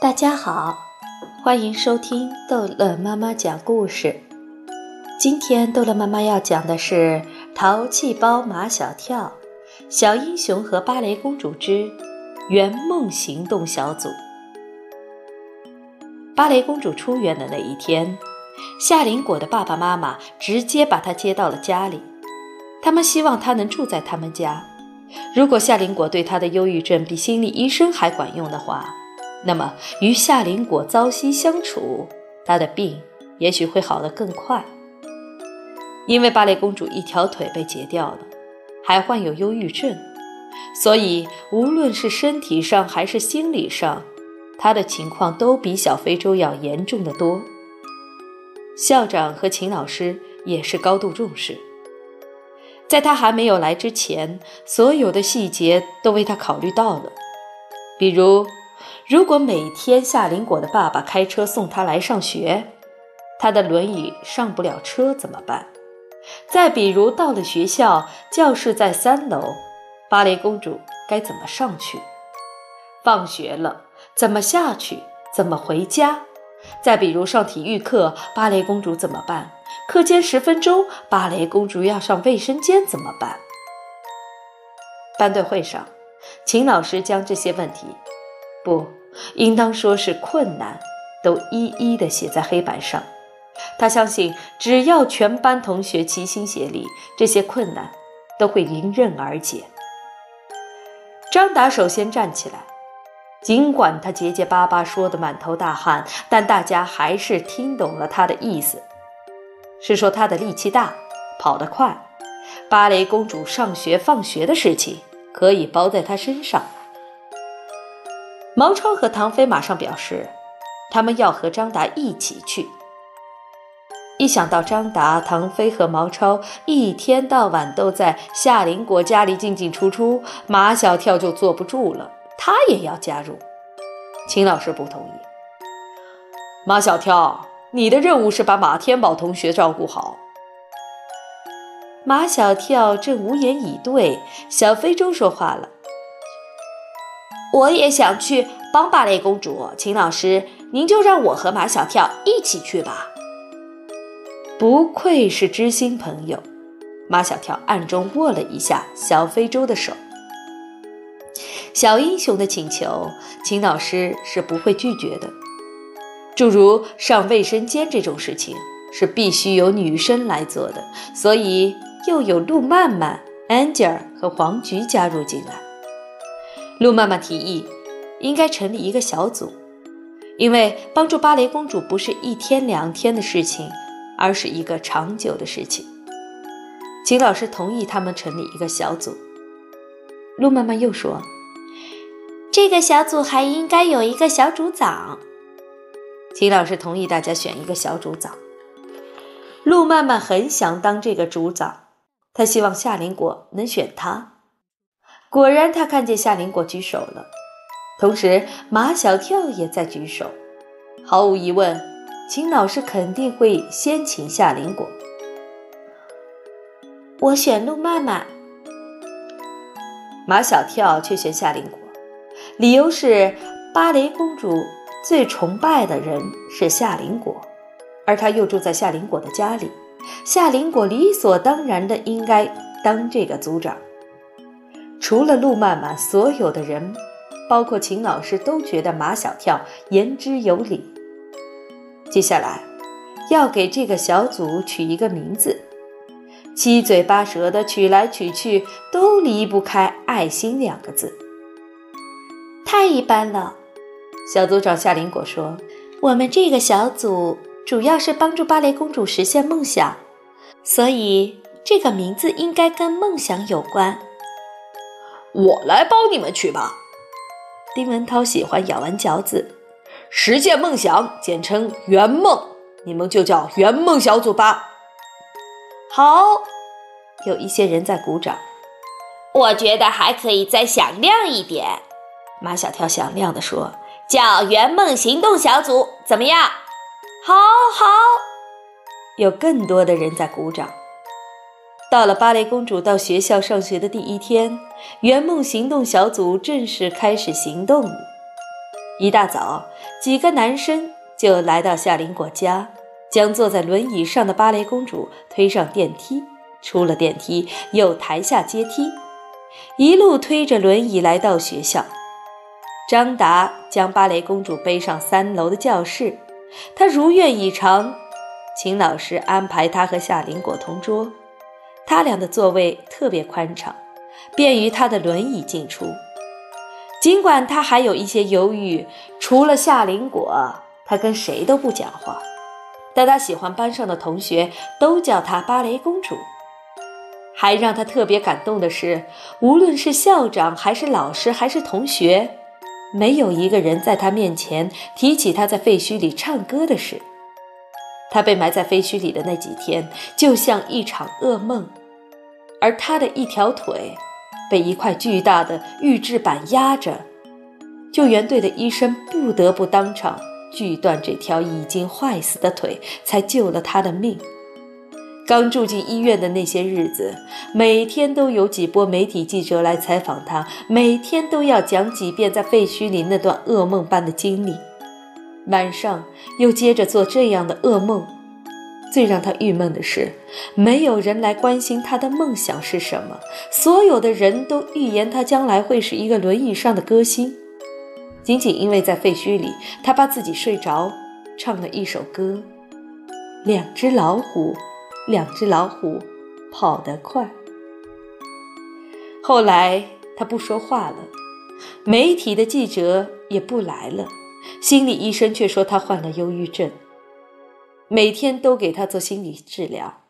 大家好，欢迎收听逗乐妈妈讲故事。今天逗乐妈妈要讲的是《淘气包马小跳》《小英雄和芭蕾公主之圆梦行动小组》。芭蕾公主出院的那一天，夏林果的爸爸妈妈直接把她接到了家里，他们希望她能住在他们家。如果夏林果对她的忧郁症比心理医生还管用的话。那么，与夏林果朝夕相处，她的病也许会好得更快。因为芭蕾公主一条腿被截掉了，还患有忧郁症，所以无论是身体上还是心理上，她的情况都比小非洲要严重的多。校长和秦老师也是高度重视，在他还没有来之前，所有的细节都为他考虑到了，比如。如果每天夏林果的爸爸开车送他来上学，他的轮椅上不了车怎么办？再比如到了学校，教室在三楼，芭蕾公主该怎么上去？放学了怎么下去？怎么回家？再比如上体育课，芭蕾公主怎么办？课间十分钟，芭蕾公主要上卫生间怎么办？班队会上，秦老师将这些问题，不。应当说是困难，都一一的写在黑板上。他相信，只要全班同学齐心协力，这些困难都会迎刃而解。张达首先站起来，尽管他结结巴巴说的满头大汗，但大家还是听懂了他的意思，是说他的力气大，跑得快，芭蕾公主上学放学的事情可以包在他身上。毛超和唐飞马上表示，他们要和张达一起去。一想到张达、唐飞和毛超一天到晚都在夏林果家里进进出出，马小跳就坐不住了，他也要加入。秦老师不同意。马小跳，你的任务是把马天宝同学照顾好。马小跳正无言以对，小非洲说话了。我也想去帮芭蕾公主，秦老师，您就让我和马小跳一起去吧。不愧是知心朋友，马小跳暗中握了一下小非洲的手。小英雄的请求，秦老师是不会拒绝的。诸如上卫生间这种事情，是必须由女生来做的，所以又有陆曼曼、安吉尔和黄菊加入进来。路妈妈提议，应该成立一个小组，因为帮助芭蕾公主不是一天两天的事情，而是一个长久的事情。秦老师同意他们成立一个小组。路妈妈又说，这个小组还应该有一个小组长。秦老师同意大家选一个小组长。路曼曼很想当这个组长，他希望夏林果能选他。果然，他看见夏林果举手了，同时马小跳也在举手。毫无疑问，秦老师肯定会先请夏林果。我选陆曼曼，马小跳却选夏林果，理由是芭蕾公主最崇拜的人是夏林果，而他又住在夏林果的家里，夏林果理所当然的应该当这个组长。除了陆曼曼，所有的人，包括秦老师，都觉得马小跳言之有理。接下来，要给这个小组取一个名字，七嘴八舌的取来取去，都离不开“爱心”两个字。太一般了，小组长夏林果说：“我们这个小组主要是帮助芭蕾公主实现梦想，所以这个名字应该跟梦想有关。”我来帮你们取吧。丁文涛喜欢咬完嚼子，实现梦想，简称圆梦，你们就叫圆梦小组吧。好，有一些人在鼓掌。我觉得还可以再响亮一点。马小跳响亮地说：“叫圆梦行动小组，怎么样？”好好，有更多的人在鼓掌。到了芭蕾公主到学校上学的第一天，圆梦行动小组正式开始行动。一大早，几个男生就来到夏林果家，将坐在轮椅上的芭蕾公主推上电梯。出了电梯，又抬下阶梯，一路推着轮椅来到学校。张达将芭蕾公主背上三楼的教室，他如愿以偿，请老师安排他和夏林果同桌。他俩的座位特别宽敞，便于他的轮椅进出。尽管他还有一些犹豫，除了夏林果，他跟谁都不讲话。但他喜欢班上的同学都叫她芭蕾公主。还让他特别感动的是，无论是校长还是老师还是同学，没有一个人在他面前提起他在废墟里唱歌的事。他被埋在废墟里的那几天，就像一场噩梦，而他的一条腿被一块巨大的预制板压着，救援队的医生不得不当场锯断这条已经坏死的腿，才救了他的命。刚住进医院的那些日子，每天都有几波媒体记者来采访他，每天都要讲几遍在废墟里那段噩梦般的经历。晚上又接着做这样的噩梦。最让他郁闷的是，没有人来关心他的梦想是什么。所有的人都预言他将来会是一个轮椅上的歌星，仅仅因为在废墟里，他怕自己睡着，唱了一首歌：两只老虎。两只老虎跑得快。后来他不说话了，媒体的记者也不来了，心理医生却说他患了忧郁症，每天都给他做心理治疗，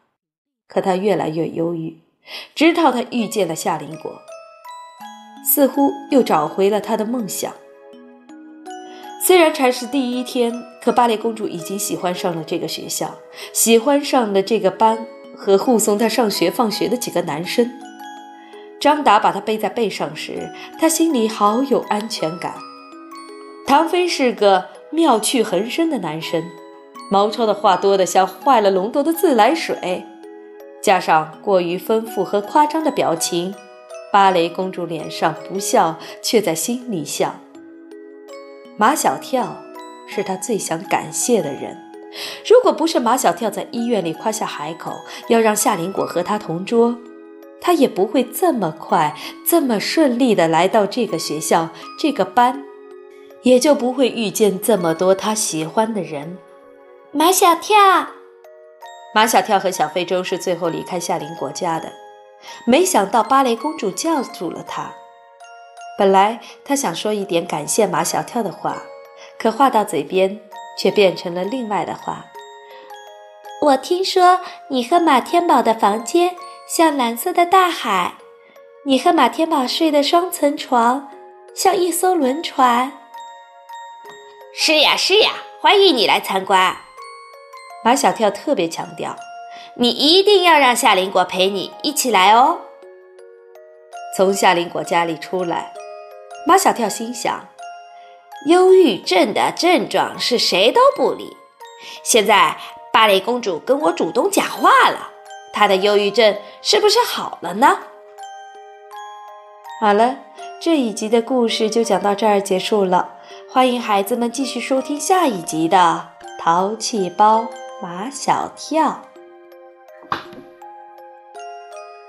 可他越来越忧郁，直到他遇见了夏林果，似乎又找回了他的梦想。虽然才是第一天，可芭蕾公主已经喜欢上了这个学校，喜欢上了这个班和护送她上学放学的几个男生。张达把她背在背上时，她心里好有安全感。唐飞是个妙趣横生的男生，毛超的话多得像坏了龙头的自来水，加上过于丰富和夸张的表情，芭蕾公主脸上不笑，却在心里笑。马小跳是他最想感谢的人。如果不是马小跳在医院里夸下海口，要让夏林果和他同桌，他也不会这么快、这么顺利的来到这个学校、这个班，也就不会遇见这么多他喜欢的人。马小跳，马小跳和小非洲是最后离开夏林果家的，没想到芭蕾公主叫住了他。本来他想说一点感谢马小跳的话，可话到嘴边却变成了另外的话。我听说你和马天宝的房间像蓝色的大海，你和马天宝睡的双层床像一艘轮船。是呀是呀，欢迎你来参观。马小跳特别强调，你一定要让夏林果陪你一起来哦。从夏林果家里出来。马小跳心想：“忧郁症的症状是谁都不理。现在芭蕾公主跟我主动讲话了，她的忧郁症是不是好了呢？”好了，这一集的故事就讲到这儿结束了。欢迎孩子们继续收听下一集的《淘气包马小跳》。